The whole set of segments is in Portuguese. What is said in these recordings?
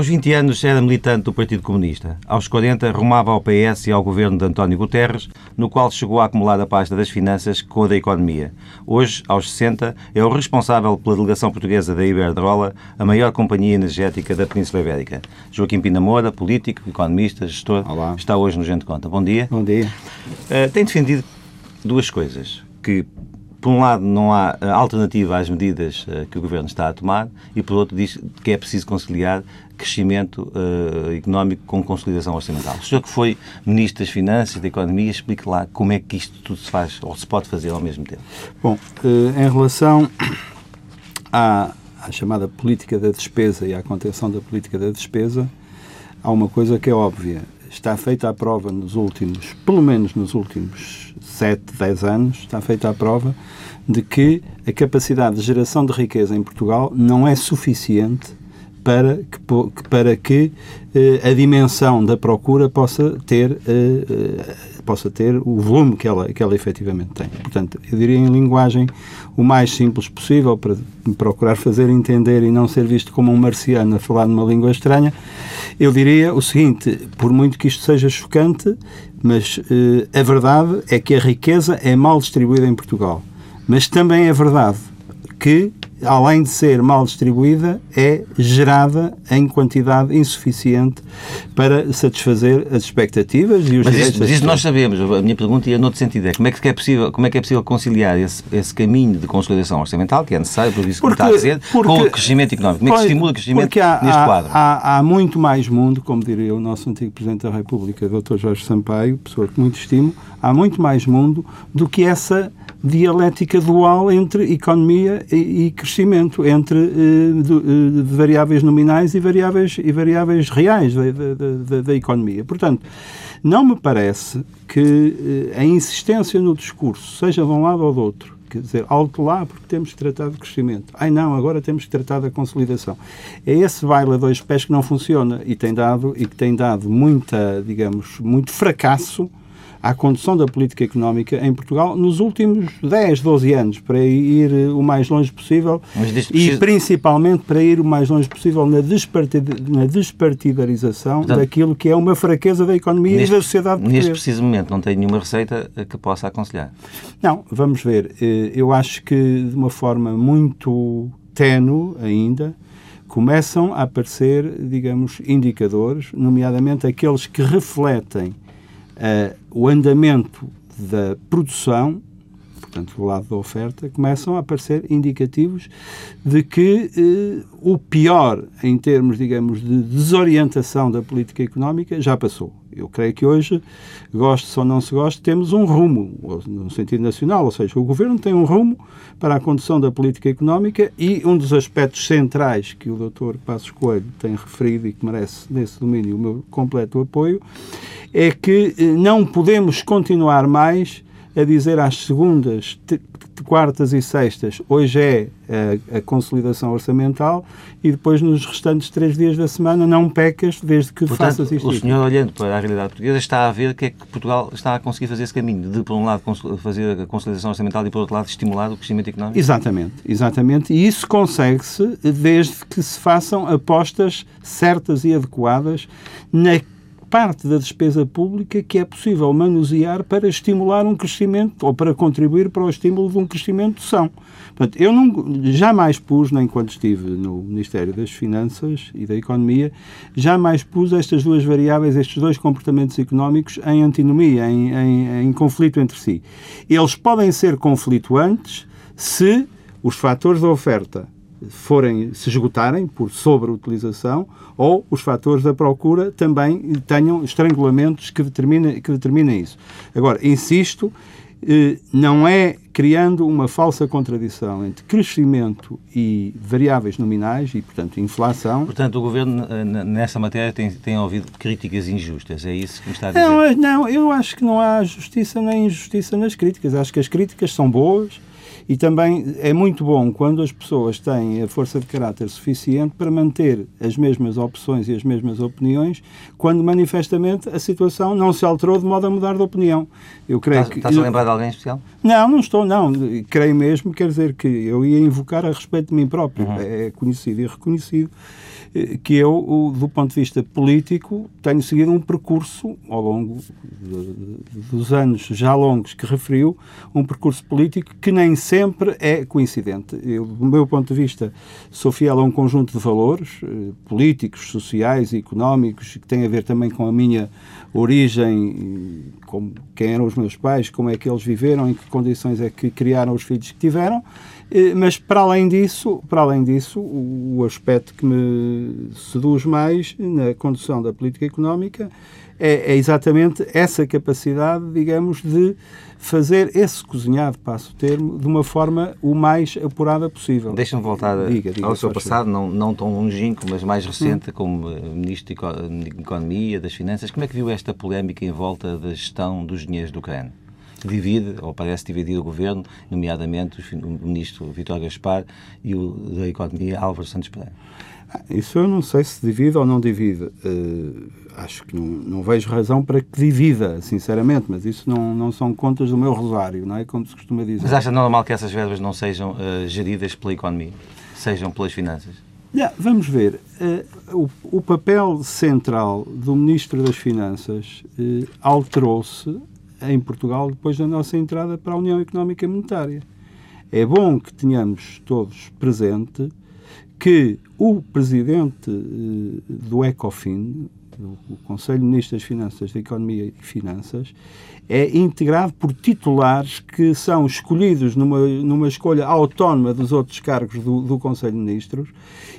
Aos 20 anos era militante do Partido Comunista. Aos 40 rumava ao PS e ao governo de António Guterres, no qual chegou a acumular a pasta das finanças com a da economia. Hoje, aos 60, é o responsável pela delegação portuguesa da Iberdrola, a maior companhia energética da Península Ibérica. Joaquim Pinamora, político, economista, gestor, Olá. está hoje no Gente Conta. Bom dia. Bom dia. Uh, tem defendido duas coisas. Que por um lado, não há eh, alternativa às medidas uh, que o Governo está a tomar e, por outro, diz que é preciso conciliar crescimento uh, económico com consolidação orçamental. O senhor que foi Ministro das Finanças, da Economia, explique lá como é que isto tudo se faz ou se pode fazer ao mesmo tempo. Bom, uh, em relação à, à chamada política da despesa e à contenção da política da despesa, há uma coisa que é óbvia. Está feita a prova nos últimos, pelo menos nos últimos 7, 10 anos, está feita a prova de que a capacidade de geração de riqueza em Portugal não é suficiente para que, para que uh, a dimensão da procura possa ter, uh, uh, possa ter o volume que ela, que ela efetivamente tem. Portanto, eu diria em linguagem o mais simples possível para procurar fazer entender e não ser visto como um marciano a falar numa língua estranha, eu diria o seguinte, por muito que isto seja chocante, mas a verdade é que a riqueza é mal distribuída em Portugal. Mas também é verdade que além de ser mal distribuída, é gerada em quantidade insuficiente para satisfazer as expectativas e os mas direitos. Isso, mas isso nós sabemos. A minha pergunta ia noutro sentido. É como é que é possível, como é, que é possível conciliar esse, esse caminho de consolidação orçamental, que é necessário, por isso que está a dizer, porque, com o crescimento económico? Como é que estimula o crescimento há, neste quadro? Há, há, muito mais mundo, como diria o nosso antigo Presidente da República, Dr. Jorge Sampaio, pessoa que muito estimo, há muito mais mundo do que essa dialética dual entre economia e, e crescimento, entre uh, do, uh, variáveis nominais e variáveis, e variáveis reais da, da, da economia. Portanto, não me parece que uh, a insistência no discurso, seja de um lado ou do outro, quer dizer, alto lá porque temos que tratar de crescimento. Ai não, agora temos que tratar da consolidação. É esse baile a dois pés que não funciona e tem dado e que tem dado muita, digamos, muito fracasso à condução da política económica em Portugal nos últimos 10, 12 anos, para ir o mais longe possível e principalmente para ir o mais longe possível na, na despartidarização Portanto, daquilo que é uma fraqueza da economia neste, e da sociedade portuguesa. Neste preciso momento não tem nenhuma receita que possa aconselhar? Não, vamos ver. Eh, eu acho que de uma forma muito tenue ainda, começam a aparecer, digamos, indicadores, nomeadamente aqueles que refletem uh, o andamento da produção, portanto, do lado da oferta, começam a aparecer indicativos de que uh, o pior em termos, digamos, de desorientação da política económica já passou. Eu creio que hoje, goste ou não se goste, temos um rumo, no sentido nacional, ou seja, o Governo tem um rumo para a condução da política económica e um dos aspectos centrais que o Dr. Passos Coelho tem referido e que merece, nesse domínio, o meu completo apoio, é que eh, não podemos continuar mais a dizer às segundas, quartas e sextas, hoje é a, a, consolidação orçamental e depois nos restantes três dias da semana não pecas desde que Portanto, faças isto. O senhor, olhando para a realidade portuguesa, está a ver que é que Portugal está a conseguir fazer esse caminho, de, por um lado, fazer a consolidação orçamental e, por outro lado, estimular o crescimento económico? Exatamente, exatamente. E isso consegue-se desde que se façam apostas certas e adequadas na parte da despesa pública que é possível manusear para estimular um crescimento ou para contribuir para o estímulo de um crescimento são. Portanto, eu não, jamais pus, nem quando estive no Ministério das Finanças e da Economia, jamais pus estas duas variáveis, estes dois comportamentos económicos em antinomia, em, em, em conflito entre si. Eles podem ser conflituantes se os fatores da oferta forem se esgotarem por sobreutilização ou os fatores da procura também tenham estrangulamentos que determinem, que determinem isso. Agora, insisto, eh, não é criando uma falsa contradição entre crescimento e variáveis nominais e, portanto, inflação. Portanto, o Governo, eh, nessa matéria, tem, tem ouvido críticas injustas, é isso que me está a dizer? Não, não, eu acho que não há justiça nem injustiça nas críticas. Acho que as críticas são boas E também é muito bom quando as pessoas têm a força de caráter suficiente para manter as mesmas opções e as mesmas opiniões, quando manifestamente a situação não se alterou de modo a mudar de opinião. Eu creio estás, que. Estás a lembrar de alguém especial? Não, não estou, não. Creio mesmo, quer dizer que eu ia invocar a respeito de mim próprio. Uhum. É conhecido e reconhecido que eu, do ponto de vista político, tenho seguido um percurso ao longo dos anos já longos que referiu, um percurso político que nem sempre é coincidente. Eu, do meu ponto de vista, sou fiel a um conjunto de valores eh, políticos, sociais e económicos que têm a ver também com a minha origem, como, quem eram os meus pais, como é que eles viveram, em que condições é que criaram os filhos que tiveram, mas para além disso, para além disso, o aspecto que me seduz mais na condução da política económica é, é exatamente essa capacidade, digamos, de fazer esse cozinhado, passo o termo, de uma forma o mais apurada possível. Deixa-me voltar diga, diga, ao seu passado, não, não tão longínquo, mas mais recente, hum. como eh, Ministro de Economia, das Finanças. Como é que viu esta polémica em volta da gestão dos dinheiros do Divide, ou parece dividir o governo, nomeadamente o ministro Vitor Gaspar e o da Economia Álvaro Santos Pereira. Ah, isso eu não sei se divide ou não divide. Uh, acho que não, não, vejo razão para que divida, sinceramente, mas isso não, não são contas do meu rosário, não é? Como se costuma dizer. Mas acha normal que essas verbas não sejam uh, geridas pela economia, sejam pelas finanças? Yeah, vamos ver. Uh, o, o, papel central do Ministro das Finanças alterou-se em Portugal depois da nossa entrada para a União Económica e Monetária. É bom que tenhamos todos presente que o presidente eh, do ECOFIN, o Conselho de Ministros das Finanças, da Economia e Finanças, é integrado por titulares que são escolhidos numa, numa escolha autónoma dos outros cargos do, do Conselho de Ministros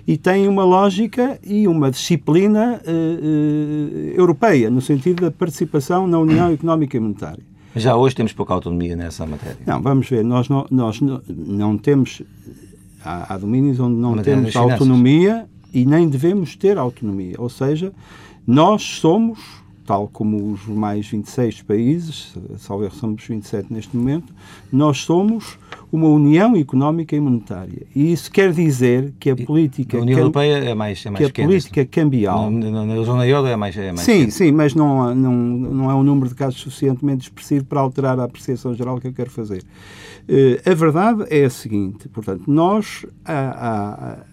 e tem uma lógica e uma disciplina uh, uh, europeia, no sentido da participação na União Económica e Monetária. Já hoje temos pouca autonomia nessa matéria. Não, vamos ver, nós não, nós não, não temos. Há, há domínios onde não temos autonomia e nem devemos ter autonomia. Ou seja, nós somos tal como os mais 26 países, salvo somos 27 neste momento, nós somos uma união económica e monetária. E isso quer dizer que a política... A União Europeia é mais, é mais que a política cambial... Na, na, zona euro é mais, é mais Sim, pequena. sim, mas não, não, não é um número de casos suficientemente expressivo para alterar a apreciação geral que eu quero fazer. Uh, a verdade é a seguinte, portanto, nós... Há, há,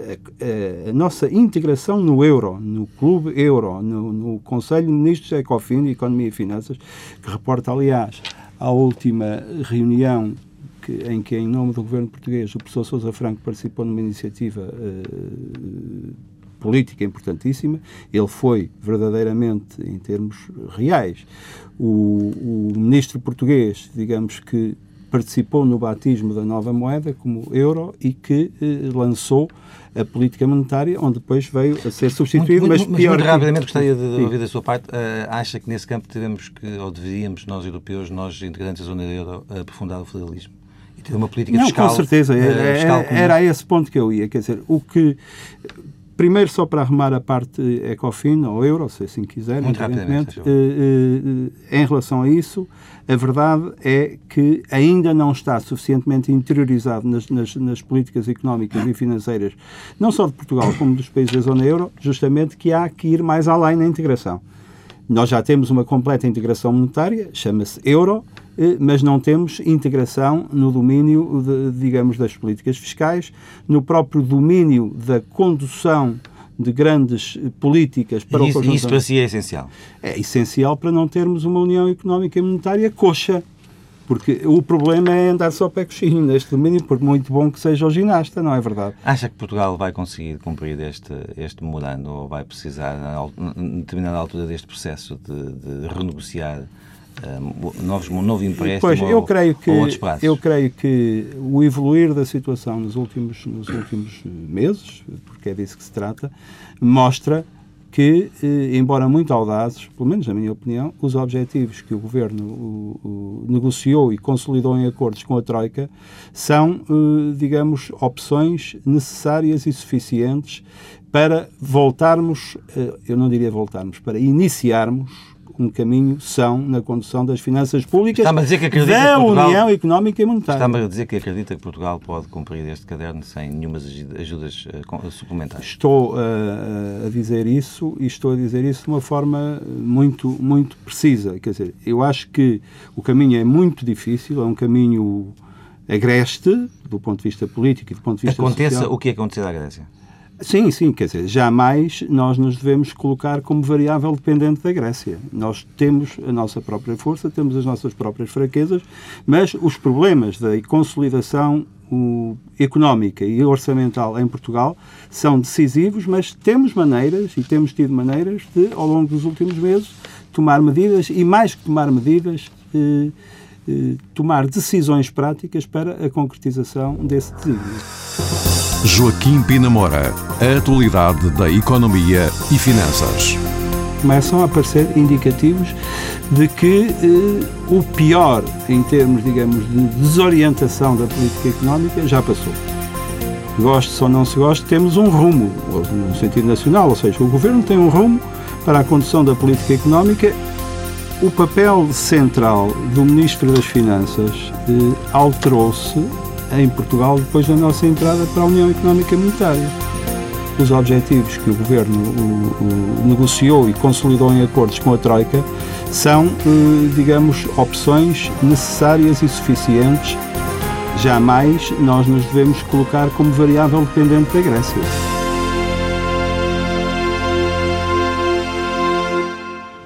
a, a, nossa integração no euro, no clube euro, no, no Conselho de Ministros Ecofin Economia e Finanças, que reporta, aliás, à última reunião que, em que, em nome do governo português, o professor Sousa Franco participou numa iniciativa uh, política importantíssima. Ele foi verdadeiramente, em termos reais, o, o ministro português, digamos que participou no batismo da nova moeda como euro e que eh, lançou a política monetária, onde depois veio a ser substituído, mas, mas pior... Muito rapidamente gostaria de, de ouvir da sua parte. Uh, acha que nesse campo devemos que, ou deveríamos, nós europeus, nós integrantes da zona euro, aprofundar o federalismo? E ter uma política Não, fiscal... com certeza. Uh, era, era a esse ponto que eu ia. Quer dizer, o que... Primeiro, só para arrumar a parte ECOFIN, ou euro, se assim quiser, Muito evidentemente, em relação a isso, a verdade é que ainda não está suficientemente interiorizado nas, nas, nas, políticas económicas e financeiras, não só de Portugal, como dos países da zona euro, justamente que há que ir mais além na integração. Nós já temos uma completa integração monetária, chama-se euro, eh, mas não temos integração no domínio, de, digamos, das políticas fiscais, no próprio domínio da condução de grandes políticas para isso, o conjunto... Isso para si é essencial? É essencial para não termos uma União Económica e Monetária coxa. Porque o problema é andar só pé coxinho neste domínio, por muito bom que seja o ginasta, não é verdade? Acha que Portugal vai conseguir cumprir este, este memorando ou vai precisar, em determinada altura deste processo, de, de renegociar novos, um novo empréstimo pois, eu ou, creio que? Eu creio que o evoluir da situação nos últimos, nos últimos meses, porque é disso que se trata, mostra que, eh, embora muito audazes, pelo menos na minha opinião, os objetivos que o Governo o, o, negociou e consolidou em acordos com a Troika são, eh, digamos, opções necessárias e suficientes para voltarmos, eh, eu não diria voltarmos, para iniciarmos um caminho são na condução das finanças públicas Está-me a dizer que acredita da que Portugal- União Económica e Monetária. Está-me a dizer que acredita que Portugal pode cumprir este caderno sem nenhumas ajudas eh, com- suplementares. Estou uh, a dizer isso e estou a dizer isso de uma forma muito, muito precisa. Quer dizer, eu acho que o caminho é muito difícil, é um caminho agreste do ponto de vista político e do ponto de vista Aconteça social. o que aconteceu à Grécia. Sim, sim, quer dizer, jamais nós nos devemos colocar como variável dependente da Grécia. Nós temos a nossa própria força, temos as nossas próprias fraquezas, mas os problemas da consolidação o, económica e orçamental em Portugal são decisivos, mas temos maneiras e temos tido maneiras de, ao longo dos últimos meses, tomar medidas e, mais que tomar medidas, eh, eh, tomar decisões práticas para a concretização desse desígnio. Joaquim Pinamora. A atualidade da economia e finanças. começam a aparecer indicativos de que eh, o pior em termos, digamos, de desorientação da política económica já passou. Goste ou não se goste, temos um rumo, no sentido nacional, ou seja, o governo tem um rumo para a condução da política económica. O papel central do Ministro das Finanças eh, alterou-se em Portugal depois da nossa entrada para a União Económica e Monetária os objetivos que o Governo o, o, negociou e consolidou em acordos com a Troika são, eh, digamos, opções necessárias e suficientes. Jamais nós nos devemos colocar como variável dependente da Grécia.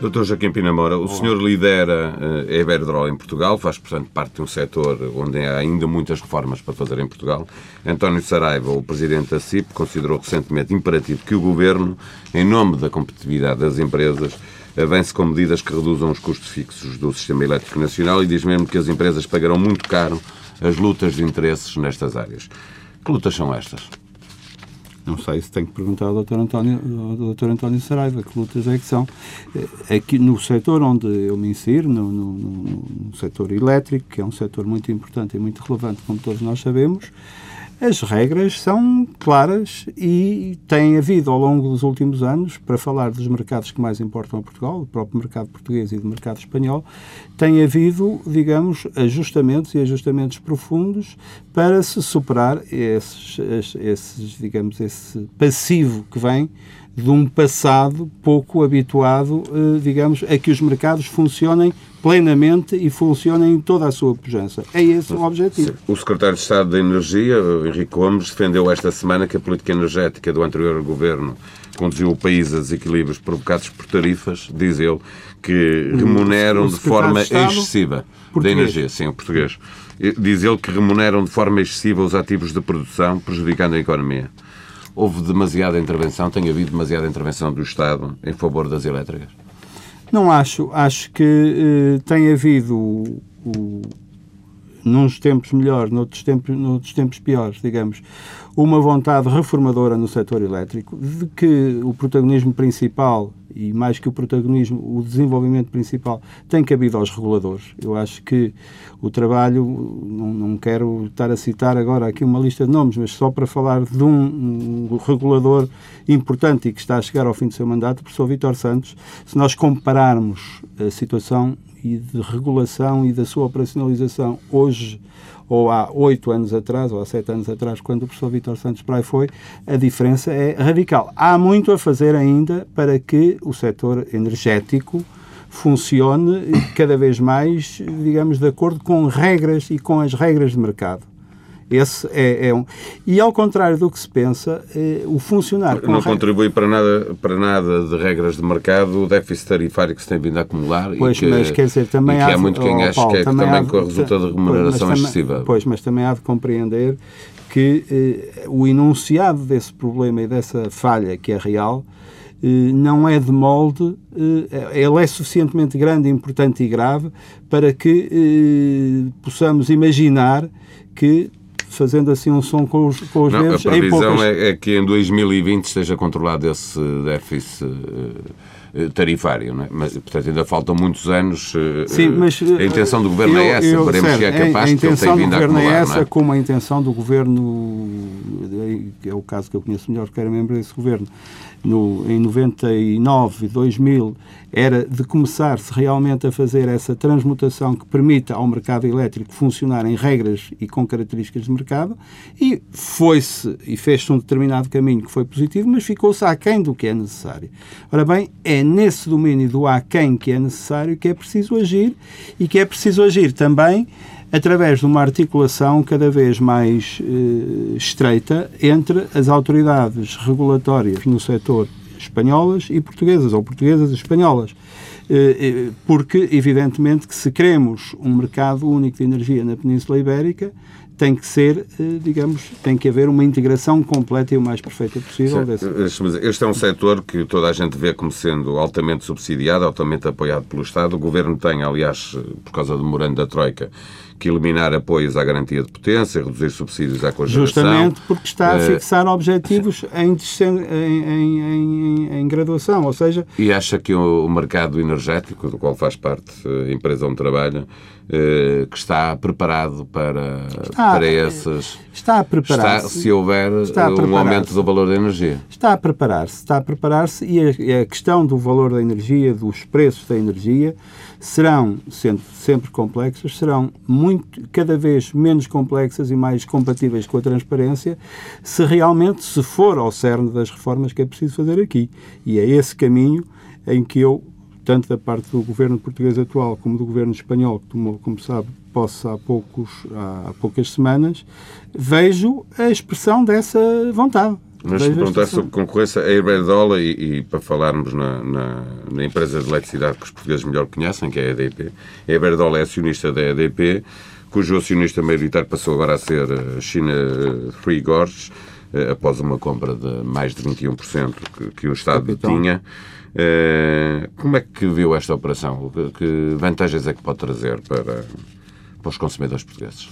Doutor Joaquim Pinamora, o senhor lidera eh, a Iberdrola em Portugal, faz, portanto, parte de um setor onde há ainda muitas reformas para fazer em Portugal. António Saraiva, o presidente da CIP, considerou recentemente imperativo que o governo, em nome da competitividade das empresas, avance com medidas que reduzam os custos fixos do sistema elétrico nacional e diz mesmo que as empresas pagarão muito caro as lutas de interesses nestas áreas. Que lutas são estas? Não sei se tenho que perguntar ao Dr. António, ao Dr. António Saraiva que lutas é que são. Aqui no setor onde eu me insiro, no, no, no setor elétrico, que é um setor muito importante e muito relevante, como todos nós sabemos, as regras são claras e têm havido ao longo dos últimos anos, para falar dos mercados que mais importam a Portugal, o próprio mercado português e do mercado espanhol, tem havido, digamos, ajustamentos e ajustamentos profundos para se superar esses, esses digamos, esse passivo que vem de um passado pouco habituado, digamos, a que os mercados funcionem plenamente e funcionem em toda a sua pujança. É esse o objetivo. O secretário de Estado da Energia, Henrique Gomes, defendeu esta semana que a política energética do anterior governo conduziu o país a desequilíbrios provocados por tarifas, diz ele, que remuneram de forma de excessiva da energia. Sim, o português. Diz ele que remuneram de forma excessiva os ativos de produção, prejudicando a economia. Houve demasiada intervenção, tem havido demasiada intervenção do Estado em favor das elétricas? Não acho. Acho que eh, tem havido, o, nos tempos melhores, noutros tempos, noutros tempos piores, digamos, uma vontade reformadora no setor elétrico, de que o protagonismo principal, e mais que o protagonismo, o desenvolvimento principal, tem cabido aos reguladores. Eu acho que o trabalho, não, não quero estar a citar agora aqui uma lista de nomes, mas só para falar de um, um regulador importante e que está a chegar ao fim do seu mandato, o professor Vítor Santos, se nós compararmos a situação e de regulação e da sua operacionalização hoje ou há oito anos atrás, ou há sete anos atrás, quando o professor Vítor Santos Praia foi, a diferença é radical. Há muito a fazer ainda para que o setor energético funcione cada vez mais, digamos, de acordo com regras e com as regras de mercado. Esse é, é um. E ao contrário do que se pensa, é, o funcionar. Não contribui para nada, para nada de regras de mercado o déficit tarifário que se tem vindo a acumular. Pois, e que, mas quer dizer, também que há, há muito quem oh, acha que é também, também há, com a resulta de remuneração pois, excessiva. Também, pois, mas também há de compreender que eh, o enunciado desse problema e dessa falha que é real eh, não é de molde, eh, ele é suficientemente grande, importante e grave para que eh, possamos imaginar que fazendo assim um som com os, com os Não, dedos. a previsão é, é, que em 2020 esteja controlado esse déficit uh, tarifário, não é? mas portanto ainda faltam muitos anos. Uh, Sim, mas a intenção do governo eu, é essa, eu, veremos se é capaz a intenção do governo acumular. é essa, é? como a intenção do governo que é o caso que eu conheço melhor, que era membro desse governo, no, em 99 e 2000, era de começar-se realmente a fazer essa transmutação que permita ao mercado elétrico funcionar em regras e com características de mercado, e foi-se e fez-se um determinado caminho que foi positivo, mas ficou-se aquém do que é necessário. Ora bem, é nesse domínio do aquém que é necessário que é preciso agir e que é preciso agir também através de uma articulação cada vez mais eh, estreita entre as autoridades regulatórias no setor espanholas e portuguesas, ou portuguesas e espanholas. Eh, eh, porque, evidentemente, que se queremos um mercado único de energia na Península Ibérica, tem que ser, eh, digamos, tem que haver uma integração completa e o mais perfeita possível. Desse... Este é um setor que toda a gente vê como sendo altamente subsidiado, altamente apoiado pelo Estado. O Governo tem, aliás, por causa do memorando da Troika, que eliminar apoios à garantia de potência, reduzir subsídios à cogeração. Justamente porque está a eh, fixar objetivos em, em, em, em, graduação, ou seja... E acha que o mercado energético, do qual faz parte a empresa onde trabalha, eh, que está preparado para, está, para esses... Está a preparar-se. Se houver um aumento do valor da energia. Está a preparar-se, está a preparar-se e a, a questão do valor da energia, dos preços da energia, serão, sendo sempre complexas, serão muito, cada vez menos complexas e mais compatíveis com a transparência, se realmente se for ao cerne das reformas que é preciso fazer aqui. E é esse caminho em que eu, tanto da parte do governo português atual como do governo espanhol, que tomou, como sabe, posse há, poucos, há poucas semanas, vejo a expressão dessa vontade. Mas se perguntar sobre concorrência, a Iberdrola, e, e para falarmos na, na, na, empresa de eletricidade que os portugueses melhor conhecem, que é a EDP, a Iberdrola é acionista da EDP, cujo acionista maioritário passou agora a ser a eh, China eh, Free Gorge, eh, após uma compra de mais de 21% que, que o Estado Capitão. tinha. Como é que viu esta operação? Que vantagens é que pode trazer para, para os consumidores portugueses?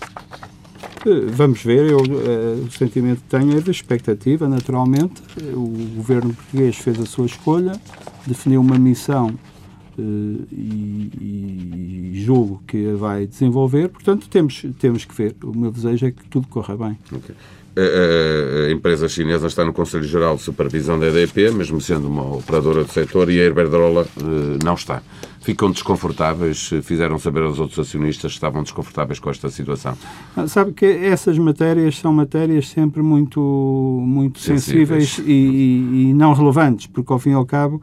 Vamos ver, eu, o sentimento que tenho é de expectativa, naturalmente. O governo português fez a sua escolha, definiu uma missão e, e julgo que a vai desenvolver, portanto temos, temos que ver. O meu desejo é que tudo corra bem. Okay. A, empresa chinesa está no Conselho Geral de Supervisão da EDP, mesmo sendo uma operadora do setor, e a Iberdrola uh, não está ficam desconfortáveis, fizeram saber aos outros acionistas que estavam desconfortáveis com esta situação? Ah, sabe que essas matérias são matérias sempre muito, muito sensíveis, sensíveis e, e, não relevantes, porque ao fim e ao cabo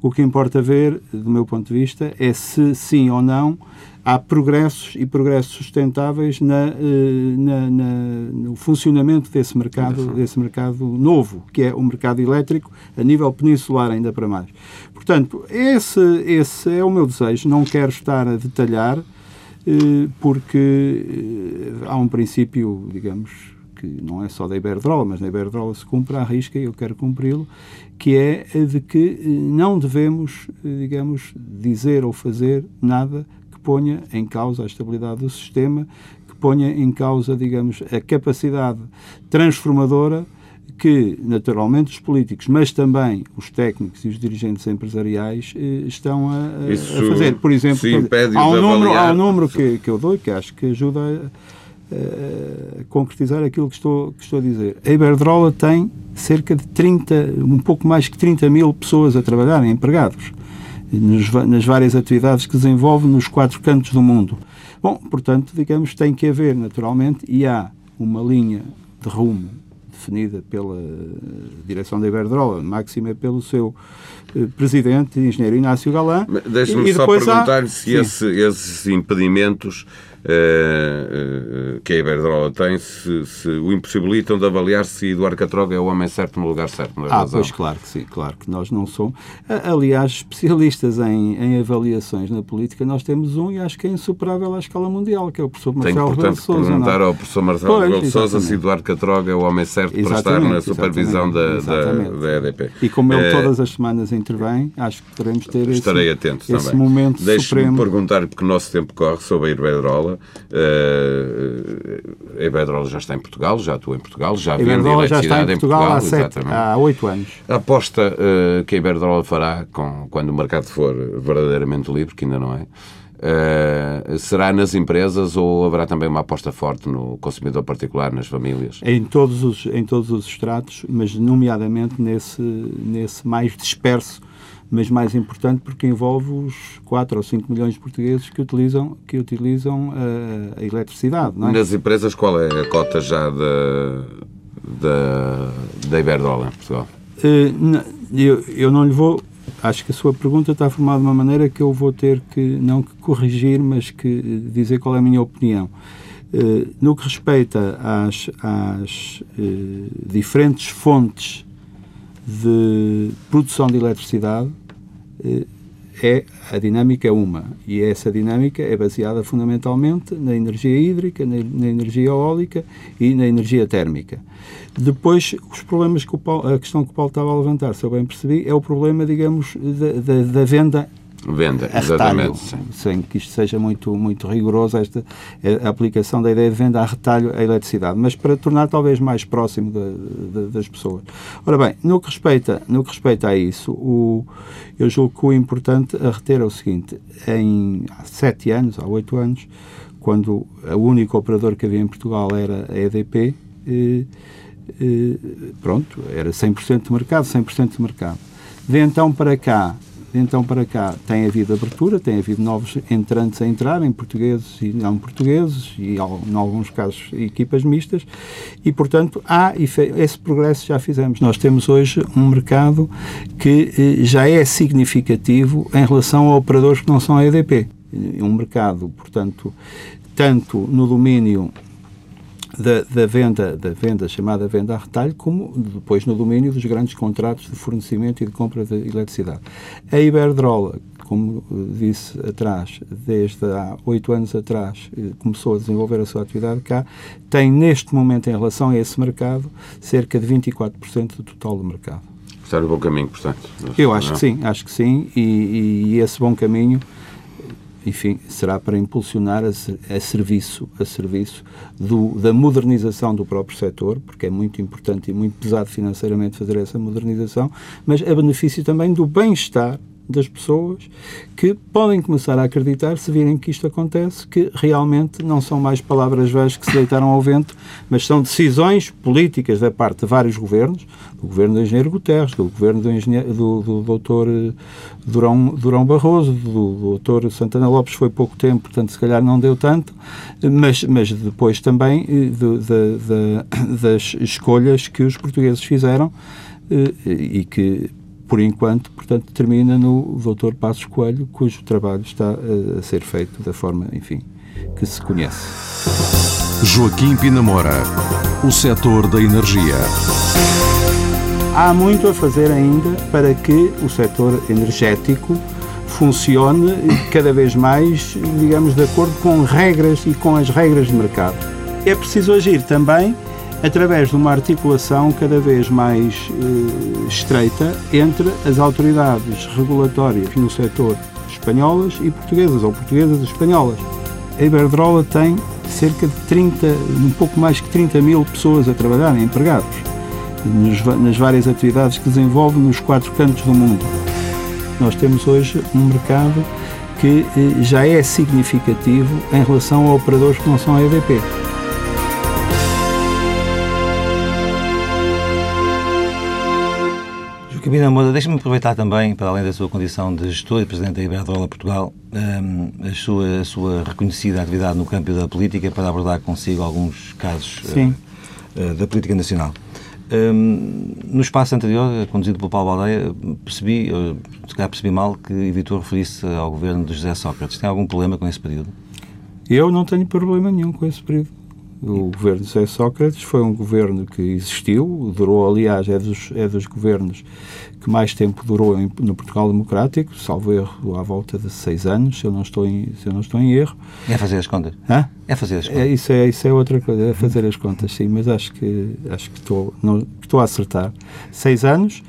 o que importa ver, do meu ponto de vista, é se sim ou não há progressos e progressos sustentáveis na, eh, na, na, no funcionamento desse mercado, desse mercado novo, que é o mercado elétrico a nível peninsular ainda para mais. Portanto, esse, esse é o meu desejo. Não quero estar a detalhar eh, porque eh, há um princípio, digamos, que não é só da Iberdrola, mas na Iberdrola se cumpre à risca e eu quero cumpri-lo, que é de que não devemos, digamos, dizer ou fazer nada ponha em causa a estabilidade do sistema, que ponha em causa, digamos, a capacidade transformadora que, naturalmente, os políticos, mas também os técnicos e os dirigentes empresariais eh, estão a, a, fazer. Por exemplo, há um número, há um número que, que eu dou que acho que ajuda a, a concretizar aquilo que estou, que estou a dizer. A Iberdrola tem cerca de 30, um pouco mais que 30 mil pessoas a trabalhar, empregados nas várias atividades que desenvolve nos quatro cantos do mundo. Bom, portanto, digamos, tem que haver, naturalmente, e há uma linha de rumo definida pela direção da Iberdrola, máxima pelo seu eh, presidente, engenheiro Inácio Galã. Deixe-me só perguntar-lhe se esse, esses impedimentos uh, que a Iberdrola tem se, se, o impossibilitam de avaliar se Eduardo Catroga é o homem certo no lugar certo. ah, razão. pois claro que sim, claro que nós não somos. Aliás, especialistas em, em, avaliações na política, nós temos um e acho que é insuperável à escala mundial, que é o professor Marcelo Rebelo de Sousa. perguntar ao professor Marcelo Rebelo Sousa se Eduardo Catroga é o homem certo exatamente, para estar na supervisão da, da, da, EDP. E como ele todas as semanas intervém, acho que teremos ter Estarei esse, atento esse também. momento Deixe-me perguntar, porque o nosso tempo corre, sobre a Iberdrola. Uh, a Iberdrola já está em Portugal, já atua em Portugal, já vende eletricidade já está em Portugal, em Portugal há, há oito anos. A aposta uh, que a Iberdrola fará com, quando o mercado for verdadeiramente livre, que ainda não é, Uh, será nas empresas ou haverá também uma aposta forte no consumidor particular, nas famílias? Em todos os, em todos os estratos, mas nomeadamente nesse, nesse mais disperso, mas mais importante porque envolve os 4 ou 5 milhões de portugueses que utilizam, que utilizam a, a eletricidade. É? Nas empresas, qual é a cota já da, da, da Iberdrola em Portugal? Uh, eu, eu não lhe vou acho que a sua pergunta está formada de uma maneira que eu vou ter que, não que corrigir, mas que dizer qual é a minha opinião. Uh, no que respeita às, às uh, diferentes fontes de produção de eletricidade, é, a dinâmica é uma. E essa dinâmica é baseada fundamentalmente na energia hídrica, na, na energia eólica e na energia térmica. Depois, os problemas que Paulo, a questão que o Paulo estava a levantar, se eu bem percebi, é o problema, digamos, da, da, da venda Venda, exatamente. sem que isto seja muito, muito rigoroso, esta a aplicação da ideia de venda a retalho à eletricidade, mas para tornar talvez mais próximo de, de, das pessoas. Ora bem, no que respeita, no que respeita a isso, o, eu julgo que o importante a reter é o seguinte: em, há sete anos, há oito anos, quando o único operador que havia em Portugal era a EDP, eh, eh, pronto, era 100% de mercado, 100% de mercado. De então para cá, então para cá tem havido abertura, tem havido novos entrantes a entrarem, portugueses e não portugueses, e em alguns casos equipas mistas, e portanto há esse progresso já fizemos. Nós temos hoje um mercado que eh, já é significativo em relação a operadores que não são a EDP. Um mercado, portanto, tanto no domínio da, da, venda, da venda chamada venda a retalho, como depois no domínio dos grandes contratos de fornecimento e de compra de eletricidade. A Iberdrola, como disse atrás, desde há oito anos atrás, eh, começou a desenvolver a sua atividade cá, tem neste momento, em relação a esse mercado, cerca de 24% do total do mercado. Está no bom caminho, portanto. Eu acho não? que sim, acho que sim, e, e esse bom caminho enfim, será para impulsionar a, a serviço, a serviço do, da modernização do próprio setor, porque é muito importante e muito pesado financeiramente fazer essa modernização, mas a benefício também do bem-estar das pessoas que podem começar a acreditar, se virem que isto acontece, que realmente não são mais palavras vãs que se deitaram ao vento, mas são decisões políticas da parte de vários governos, do governo do engenheiro Guterres, do governo do, engenheiro, do, do doutor eh, Durão, Durão Barroso, do, do doutor Santana Lopes foi pouco tempo, portanto se calhar não deu tanto, mas, mas depois também eh, de, de, de, das escolhas que os portugueses fizeram eh, e que por enquanto, portanto, termina no Dr. Passos Coelho, cujo trabalho está a, a ser feito da forma, enfim, que se conhece. Joaquim Pinamora, o setor da energia. Há muito a fazer ainda para que o setor energético funcione cada vez mais, digamos, de acordo com regras e com as regras de mercado. É preciso agir também através de uma articulação cada vez mais eh, estreita entre as autoridades regulatórias no setor espanholas e portuguesas, ou portuguesas e espanholas. A Iberdrola tem cerca de 30, um pouco mais que 30 mil pessoas a trabalhar, empregados, nas várias atividades que desenvolve nos quatro cantos do mundo. Nós temos hoje um mercado que eh, já é significativo em relação a operadores que não são a EDP. Cabina Moura, deixa-me aproveitar também, para além da sua condição de gestor e presidente da Iberdrola Portugal, hum, a, sua, a sua reconhecida atividade no campo da política para abordar consigo alguns casos uh, uh, da política nacional. Um, no espaço anterior, conduzido pelo Paulo Baldeia, percebi, se calhar percebi mal, que evitou referir-se ao governo de José Sócrates. Tem algum problema com esse período? Eu não tenho problema nenhum com esse período. O governo de José Sócrates foi um governo que existiu, durou, aliás, é dos, é dos governos que mais tempo durou em, no Portugal Democrático, salvo erro, à volta de seis anos, se eu não estou em, se eu não estou em erro. É fazer as contas? Hã? É fazer as contas. É, isso, é, isso é outra coisa, é fazer as contas, sim, mas acho que, acho que estou, não, estou a acertar. Seis anos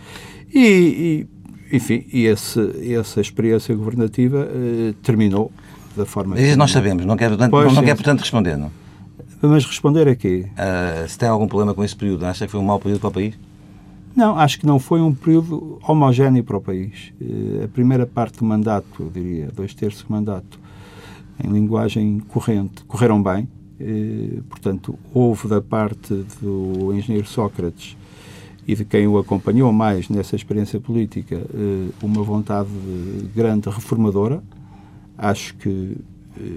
e, e enfim, e esse, essa experiência governativa eh, terminou da forma Mas nós sabemos, não quero, portanto, pois, não, não quer, portanto, responder, não? Mas responder aqui. Uh, se tem algum problema com esse período, acha que foi um mau período para o país? Não, acho que não foi um período homogéneo para o país. Uh, a primeira parte do mandato, eu diria, dois terços do mandato, em linguagem corrente, correram bem. Eh, portanto, houve da parte do engenheiro Sócrates e de quem o acompanhou mais nessa experiência política eh, uma vontade grande reformadora. Acho que.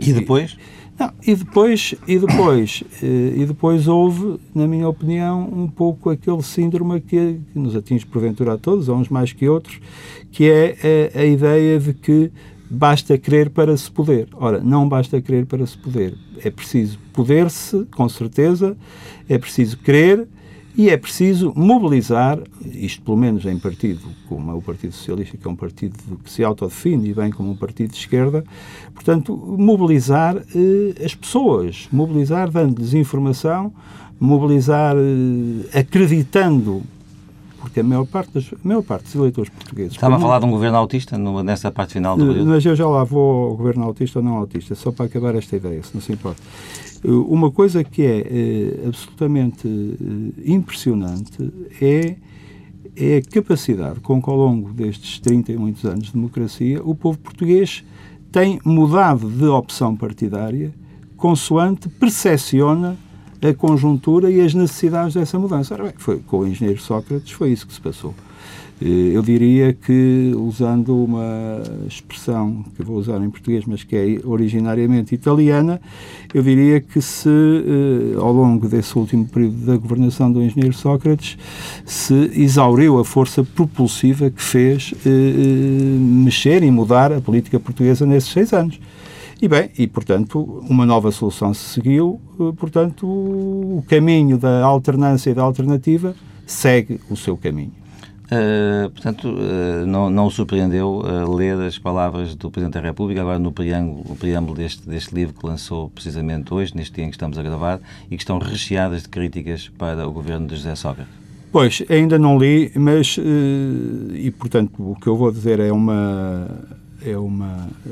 E depois? Não, e depois, e depois, e depois houve, na minha opinião, um pouco aquele síndrome que, que nos atinge porventura a todos, a uns mais que outros, que é a, a ideia de que basta querer para se poder. Ora, não basta querer para se poder. É preciso poder-se, com certeza, é preciso querer e é preciso mobilizar, isto pelo menos em partido como é o Partido Socialista, que é um partido que se autodefine e bem como um partido de esquerda, portanto, mobilizar eh, as pessoas, mobilizar dando-lhes informação, mobilizar eh, acreditando porque a maior parte, dos, maior parte dos eleitores portugueses... Estava a falar de um governo autista no, nessa parte final do período? Mas eu já lá vou ao governo autista ou não autista, só para acabar esta ideia, se não se importa. Eh, uma coisa que é eh, absolutamente eh, impressionante é, é a capacidade com que, ao longo destes 30 e muitos anos de democracia, o povo português tem mudado de opção partidária consoante percepciona a conjuntura e as necessidades dessa mudança. Ora bem, foi, com o engenheiro Sócrates foi isso que se passou. Eh, eu diria que, usando uma expressão que vou usar em português, mas que é originariamente italiana, eu diria que se, eh, ao longo desse último período da governação do engenheiro Sócrates, se exauriu a força propulsiva que fez eh, mexer e mudar a política portuguesa nesses seis anos. E bem, e portanto, uma nova solução se seguiu, portanto, o caminho da alternância e da alternativa segue o seu caminho. Uh, portanto, uh, não, não o surpreendeu uh, ler as palavras do Presidente da República, agora no preâmbulo, preâmbulo deste, deste livro que lançou precisamente hoje, neste dia em que estamos a gravar, e que estão recheadas de críticas para o governo de José Sócrates. Pois, ainda não li, mas, e portanto, o que eu vou dizer é uma é uma, eh,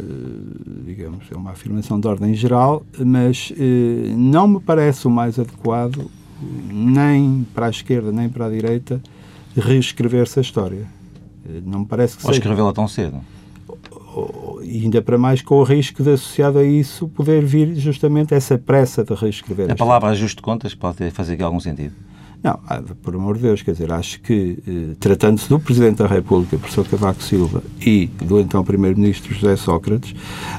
digamos, é uma afirmação de ordem geral, mas eh, não me parece o mais adequado, nem para a esquerda nem para a direita, reescrever-se a história. Eh, não me parece que Ou escrevê-la tão cedo. E ainda para mais com o risco de, associado a isso, poder vir justamente essa pressa de reescrever. A palavra ajuste de contas pode fazer aqui algum sentido? Não, ah, por amor de Deus, quer dizer, acho que, eh, tratando-se do Presidente da República, professor Cavaco Silva, e do então Primeiro-Ministro José Sócrates,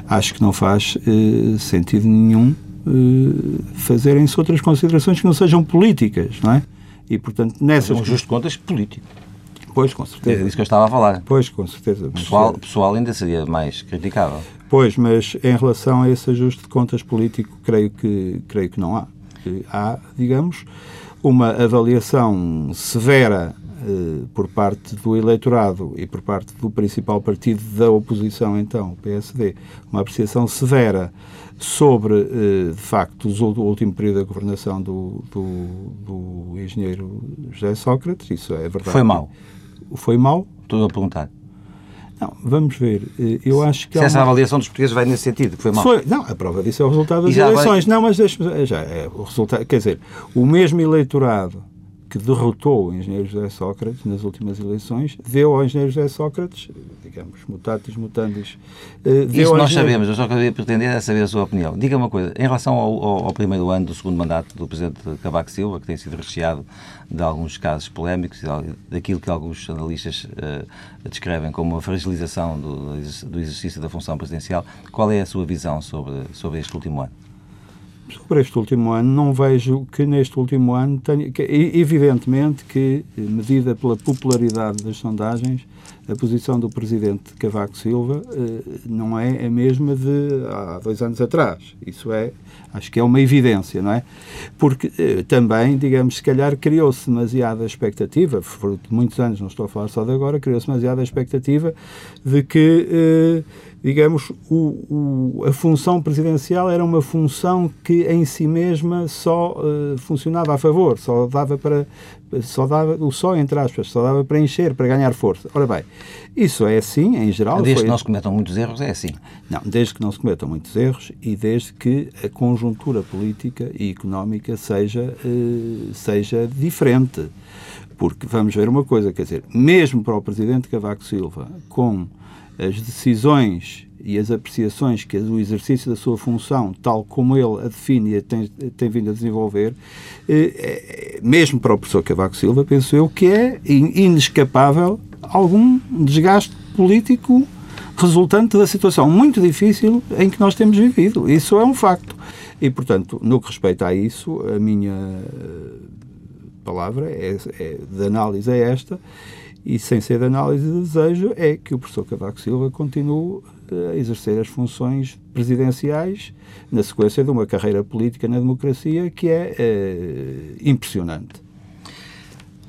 acho que não faz eh, sentido nenhum eh, fazerem-se outras considerações que não sejam políticas, não é? E, portanto, nessas... Um justo contas político. Pois, com certeza. É disso que eu estava a falar. Pois, com certeza. Pessoal, pessoal ainda seria mais criticável. Pois, mas em relação a esse ajuste de contas político, creio que, creio que não há. Há, digamos, uma avaliação severa eh, por parte do eleitorado e por parte do principal partido da oposição, então, o PSD, uma apreciação severa sobre, eh, de facto, o último período da governação do, do, do engenheiro José Sócrates, isso é verdade. Foi mau? Foi mau? Estou a perguntar. Não, vamos ver. Eh, eu acho que. Se essa uma... avaliação dos portugueses vai nesse sentido, que foi mal. Foi, não, a prova disso é o resultado das eleições. Vai... Não, mas deixa já é o resultado. Quer dizer, o mesmo eleitorado que derrotou o engenheiro José Sócrates nas últimas eleições, deu ao engenheiro José Sócrates, digamos, mutatis mutandis. Uh, Isso nós engenheiro... sabemos, eu só queria pretender é saber a sua opinião. Diga uma coisa, em relação ao, ao, ao, primeiro ano do segundo mandato do Presidente Cavaco Silva, que tem sido recheado de alguns casos polémicos, daquilo que alguns analistas uh, descrevem como uma fragilização do, do exercício da função presidencial, qual é a sua visão sobre, sobre este último ano? Sobre este último ano, não vejo que neste último ano tenha. Que, evidentemente que, medida pela popularidade das sondagens, a posição do presidente Cavaco Silva eh, não é a mesma de há dois anos atrás. Isso é, acho que é uma evidência, não é? Porque eh, também, digamos, se calhar criou-se demasiada expectativa, de muitos anos, não estou a falar só de agora, criou-se demasiada expectativa de que. Eh, digamos, o, o, a função presidencial era uma função que em si mesma só funcionava a favor, só dava para só dava o só entre aspas, só dava para encher, para ganhar força. Ora bem, isso é assim em geral. Desde foi... que não se cometam muitos erros é assim. Não, desde que não se cometam muitos erros e desde que a conjuntura política e económica seja uh, seja diferente, porque vamos ver uma coisa, quer dizer, mesmo para o presidente Cavaco Silva com as decisões e as apreciações que o exercício da sua função, tal como ele a define e a tem, tem vindo a desenvolver, eh, mesmo para o professor Cavaco Silva, penso eu que é inescapável algum desgaste político resultante da situação muito difícil em que nós temos vivido. Isso é um facto. E, portanto, no que respeita a isso, a minha palavra é, é, de análise é esta, e sem ser de análise de desejo, é que o professor Cavaco Silva continue a exercer as funções presidenciais na sequência de uma carreira política na democracia que é, é impressionante.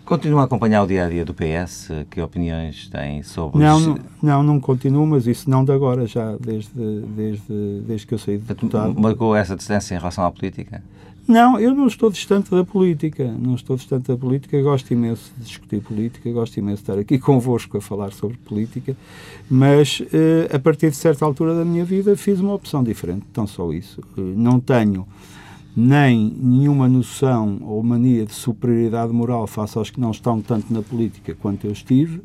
Continua a acompanhar o dia a dia do PS? Que opiniões tem sobre Não, não, não, não continuo, mas isso não de agora, já desde, desde, desde que eu saí de deputado. Marcou essa distância em relação à política? Não, eu não estou distante da política. Não estou distante da política. Gosto imenso de discutir política, gosto imenso de estar aqui convosco a falar sobre política, mas uh, a partir de certa altura da minha vida fiz uma opção diferente, tão só isso. Uh, não tenho nem nenhuma noção ou mania de superioridade moral face aos que não estão tanto na política quanto eu estive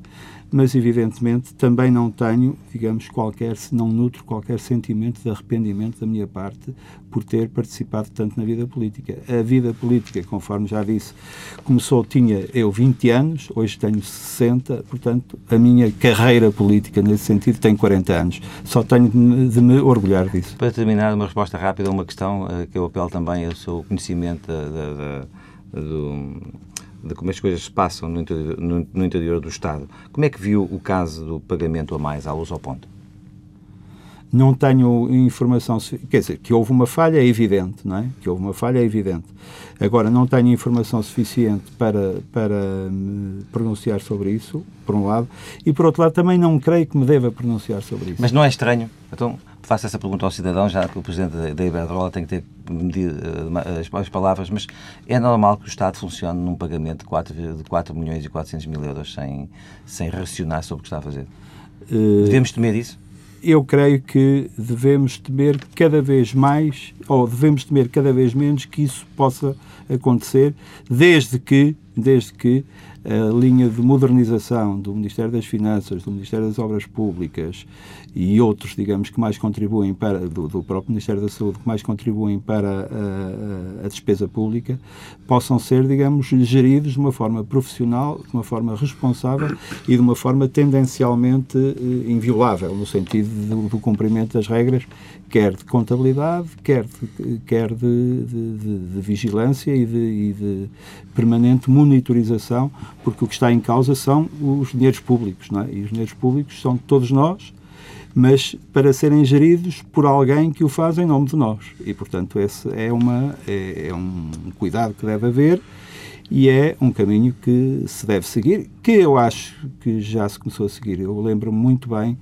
mas evidentemente também não tenho, digamos, qualquer, não nutro qualquer sentimento de arrependimento da minha parte por ter participado tanto na vida política. A vida política, conforme já disse, começou, tinha eu 20 anos, hoje tenho 60, portanto, a minha carreira política nesse sentido tem 40 anos. Só tenho de me, orgulhar disso. Para terminar, uma resposta rápida a uma questão uh, que eu apelo também ao seu conhecimento da, da, da, do de como as coisas se passam no interior, no, no interior, do Estado. Como é que viu o caso do pagamento a mais à luz ao ponto? Não tenho informação, quer dizer, que houve uma falha é evidente, não é? Que houve uma falha é evidente. Agora, não tenho informação suficiente para, para me pronunciar sobre isso, por um lado, e por outro lado também não creio que me deva pronunciar sobre isso. Mas não é estranho? Então, faço essa pergunta ao cidadão, já que o Presidente da Iberdrola tem que ter medido eh, as palavras, mas é normal que o Estado funcione num pagamento de 4, de 4 milhões e 400 mil euros sem, sem racionar sobre o que está a fazer? Uh, devemos temer isso? Eu creio que devemos temer cada vez mais, ou devemos temer cada vez menos que isso possa acontecer, desde que, desde que a linha de modernização do Ministério das Finanças, do Ministério das Obras Públicas e outros, digamos, que mais contribuem para, do, do próprio Ministério da Saúde, que mais contribuem para a, a, a, despesa pública, possam ser, digamos, geridos de uma forma profissional, de uma forma responsável e de uma forma tendencialmente eh, inviolável, no sentido do, do cumprimento das regras, quer de contabilidade, quer de, quer de, de, de vigilância e, e de, permanente monitorização, porque o que está em causa são os dinheiros públicos, não é? E os dinheiros públicos são de todos nós, mas para serem geridos por alguém que o faz em nome de nós. E, portanto, esse é, uma, é, é um cuidado que deve haver e é um caminho que se deve seguir, que eu acho que já se começou a seguir. Eu lembro muito bem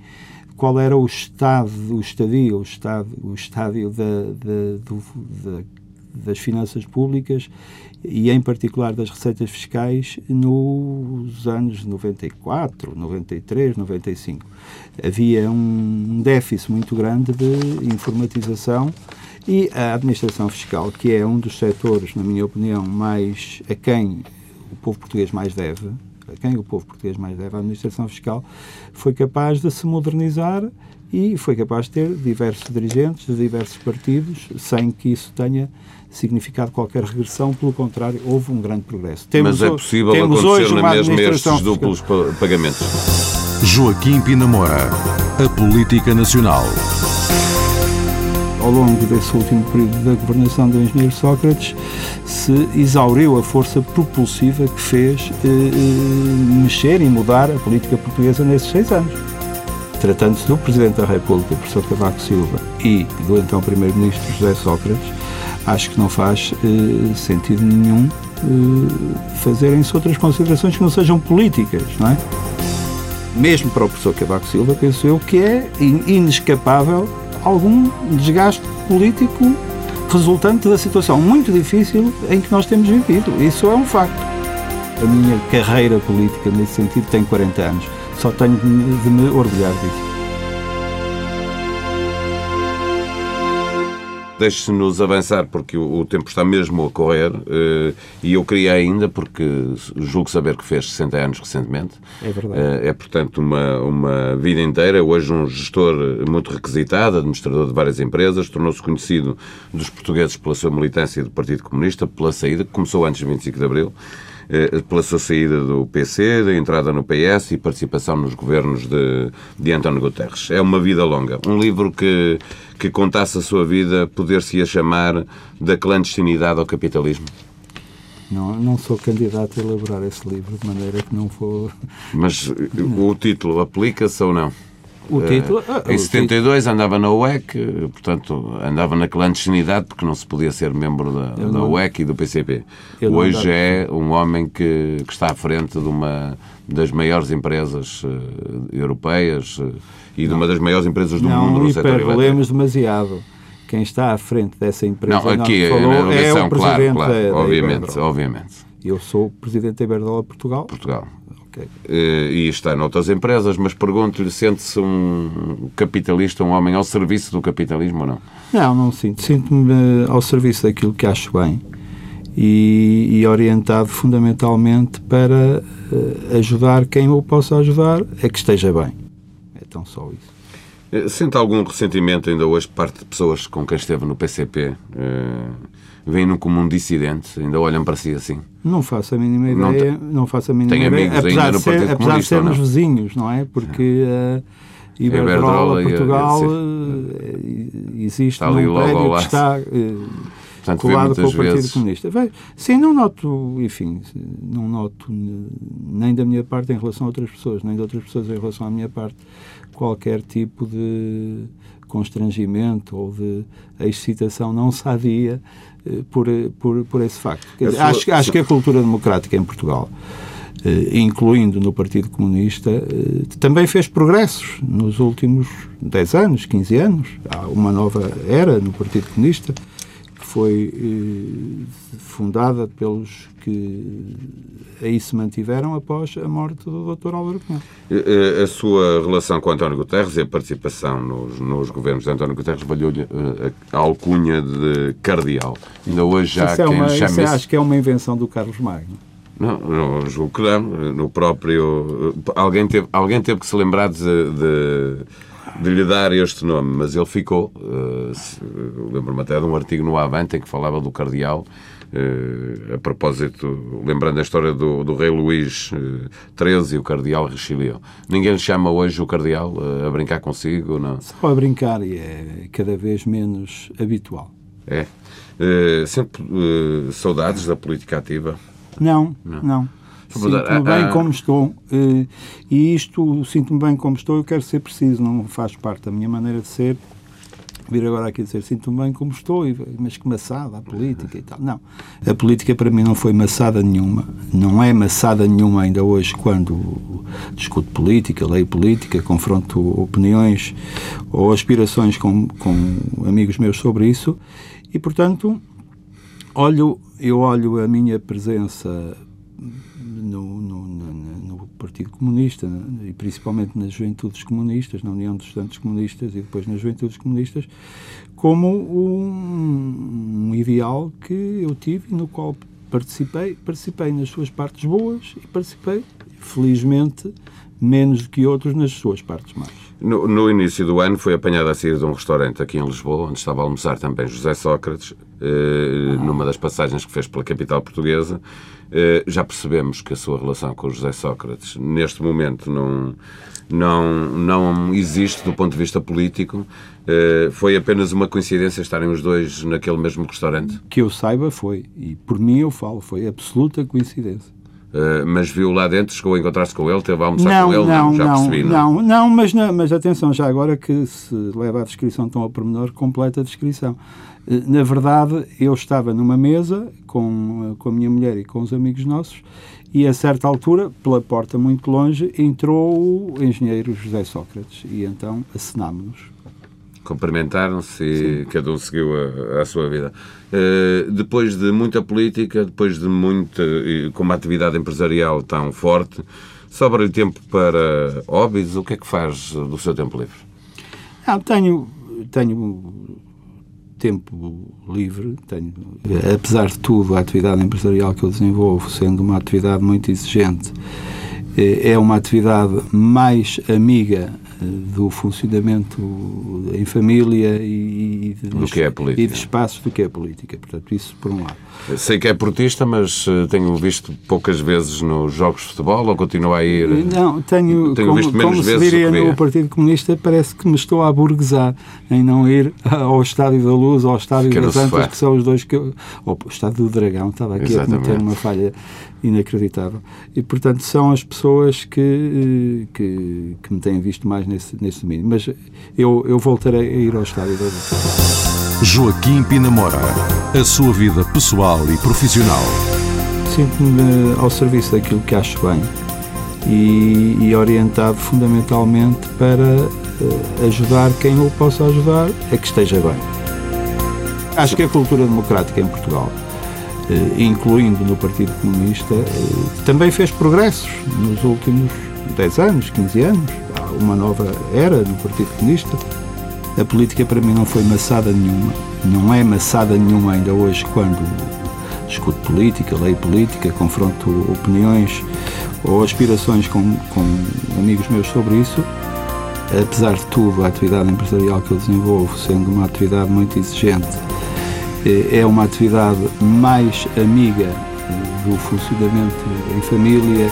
qual era o estado, o estadio, o, estado, o estádio da, da, do, da, das finanças públicas e, em particular, das receitas fiscais nos anos 94, 93, 95. Havia um déficit muito grande de informatização e a administração fiscal, que é um dos setores, na minha opinião, mais a quem o povo português mais deve, a quem o povo português mais deve, a administração fiscal, foi capaz de se modernizar e foi capaz de ter diversos dirigentes de diversos partidos, sem que isso tenha significado qualquer regressão, pelo contrário, houve um grande progresso. Temos, Mas é possível temos acontecer na mesma estes duplos pagamentos? Joaquim Pinamora, a política nacional. Ao longo desse último período da governação do engenheiro Sócrates, se exauriu a força propulsiva que fez eh, eh, mexer e mudar a política portuguesa nesses seis anos. Tratando-se do Presidente da República, professor Cavaco Silva, e do então Primeiro-Ministro José Sócrates, acho que não faz eh, sentido nenhum eh, fazerem-se outras considerações que não sejam políticas, não é? Mesmo para o professor Cavaco Silva, penso eu que é inescapável algum desgaste político resultante da situação muito difícil em que nós temos vivido. Isso é um facto. A minha carreira política, nesse sentido, tem 40 anos. Só tenho de me orgulhar disso. Deixe-nos avançar, porque o, tempo está mesmo a correr, uh, e eu queria ainda, porque julgo saber que fez 60 anos recentemente. É verdade. Uh, é, portanto, uma, uma vida inteira. Hoje, um gestor muito requisitado, administrador de várias empresas, tornou-se conhecido dos portugueses pela sua militância do Partido Comunista, pela saída, que começou antes de 25 de Abril. Eh, pela sua saída do PC, da entrada no PS e participação nos governos de, de António Guterres. É uma vida longa. Um livro que, que contasse a sua vida poder-se-ia chamar Da Clandestinidade ao Capitalismo. Não, não sou candidato a elaborar esse livro, de maneira que não for. Mas o título aplica-se ou não? O título. Uh, em 72 título. andava na UEC, portanto, andava na clandestinidade porque não se podia ser membro da, da UEC e do PCP. Hoje é um homem que, que, está à frente de uma das maiores empresas uh, europeias uh, e não. de uma das maiores empresas do não, mundo no setor elétrico. demasiado. Quem está à frente dessa empresa não, aqui, falou, na é o presidente claro, claro, da, obviamente, obviamente. Eu sou o presidente da Iberdrola Portugal. Portugal. Eh, e está noutras empresas, mas pergunto-lhe: sente-se um capitalista, um homem ao serviço do capitalismo ou não? Não, não sinto. Sinto-me ao serviço daquilo que acho bem e, e orientado fundamentalmente para uh, ajudar quem eu possa ajudar a que esteja bem. É tão só isso. Eh, sente algum ressentimento ainda hoje por parte de pessoas com quem esteve no PCP? Uh, veem-no como um dissidente, ainda olham para si assim? Não faço a mínima ideia. Não, não faço a mínima tem ideia. amigos apesar Partido ser, Apesar de sermos vizinhos, não é? Porque uh, Iberdrola, Portugal, uh, existe está num prédio que está... Uh, Portanto, colado com o Partido vezes... Comunista. Sim, não noto, enfim, não noto nem da minha parte em relação a outras pessoas, nem de outras pessoas em relação à minha parte, qualquer tipo de constrangimento ou de excitação não sadia eh, por, por, por esse facto. Dizer, sua... acho, acho que a cultura democrática em Portugal, eh, incluindo no Partido Comunista, eh, também fez progressos nos últimos 10 anos, 15 anos. Há uma nova era no Partido Comunista foi eh, fundada pelos que aí se mantiveram após a morte do Dr. Álvaro Cunhal. A sua relação com António Guterres e a participação nos, nos governos de António Guterres valeu-lhe eh, a alcunha de cardeal. Ainda hoje já isso é uma, quem chama isso acho que é uma invenção do Carlos Magno. Não, não julgo que não. No próprio. Alguém teve, alguém teve que se lembrar de, de de lhe dar este nome, mas ele ficou. Uh, Lembro-me até de um artigo no Avante em que falava do Cardeal. Uh, a propósito, lembrando a história do, do rei Luís XIII e o Cardeal Richelieu. Ninguém lhe chama hoje o Cardeal uh, a brincar consigo? Não? Só a brincar e é cada vez menos habitual. É. Uh, sempre saudades da política ativa? Não, não. não. Sinto-me bem ah, como estou. Eh, e isto, sinto-me bem como estou, eu quero ser preciso, não faz parte da minha maneira de ser. Vir agora aqui dizer sinto-me bem como estou, mas que maçada a política e tal. Não. A política para mim não foi maçada nenhuma. Não é maçada nenhuma ainda hoje quando discuto política, leio política, confronto opiniões ou aspirações com, com amigos meus sobre isso. E, portanto, olho, eu olho a minha presença no, no, no, Partido Comunista e principalmente nas Juventudes Comunistas, na União dos Estudantes Comunistas e depois nas Juventudes Comunistas, como um, um ideal que eu tive e no qual participei, participei nas suas partes boas e participei, felizmente, menos do que outros nas suas partes más. No, no, início do ano foi apanhado a sair de um restaurante aqui em Lisboa, onde estava a almoçar também José Sócrates. Numa das passagens que fez pela capital portuguesa. Eh, já percebemos que a sua relação com o José Sócrates, neste momento, não, não, não existe do ponto de vista político. Eh, foi apenas uma coincidência estarem os dois naquele mesmo restaurante? Que eu saiba, foi. E por mim eu falo, foi absoluta coincidência. Uh, mas viu lá dentro, chegou a encontrar-se com ele, teve a almoçar não, com ele? Não, não já não, percebi. Não, não, não mas, mas atenção, já agora que se leva a descrição tão ao pormenor, completa a descrição. Uh, na verdade, eu estava numa mesa com, com a minha mulher e com os amigos nossos e a certa altura, pela porta muito longe, entrou o engenheiro José Sócrates e então acenámos-nos cumprimentaram-se e cada um seguiu a, a sua vida. Uh, depois de muita política, depois de muita, com uma atividade empresarial tão forte, sobra-lhe tempo para hobbies? O que é que faz do seu tempo livre? Ah, tenho, tenho tempo livre, tenho, apesar de tudo, a atividade empresarial que eu desenvolvo, sendo uma atividade muito exigente, é uma atividade mais amiga do funcionamento em família e, de, do que é política. e de espaços do que é política. Portanto, isso por um lado. Sei que é portista, mas eh, tenho visto poucas vezes nos jogos de futebol ou continua a ir? Não, tenho, tenho como, visto menos como vezes se diria no Partido Comunista, parece que me estou a burguesar em não ir ao Estádio da Luz ou ao Estádio das Antas, que são os dois que eu... Ou o Estádio do Dragão, estava aqui Exatamente. a cometer uma falha inacreditável. E, portanto, são as pessoas que, eh, que, que me têm visto mais nesse, nesse domínio. Mas eu, eu voltarei a ir ao Estádio. Joaquim Pinamora. A sua vida pessoal e profissional. Sinto-me ao serviço daquilo que acho bem e, e orientado fundamentalmente para uh, ajudar quem eu possa ajudar a que esteja bem. Acho que a cultura democrática em Portugal, incluindo no Partido Comunista, uh, também fez progressos nos últimos 10 anos, 15 anos. Há uma nova era no Partido Comunista a política para mim não foi maçada nenhuma, não é maçada nenhuma ainda hoje quando discuto política, leio política, confronto opiniões ou aspirações com, com amigos meus sobre isso. Apesar de tudo, a atividade empresarial que eu desenvolvo, sendo uma atividade muito exigente, é uma atividade mais amiga do funcionamento em família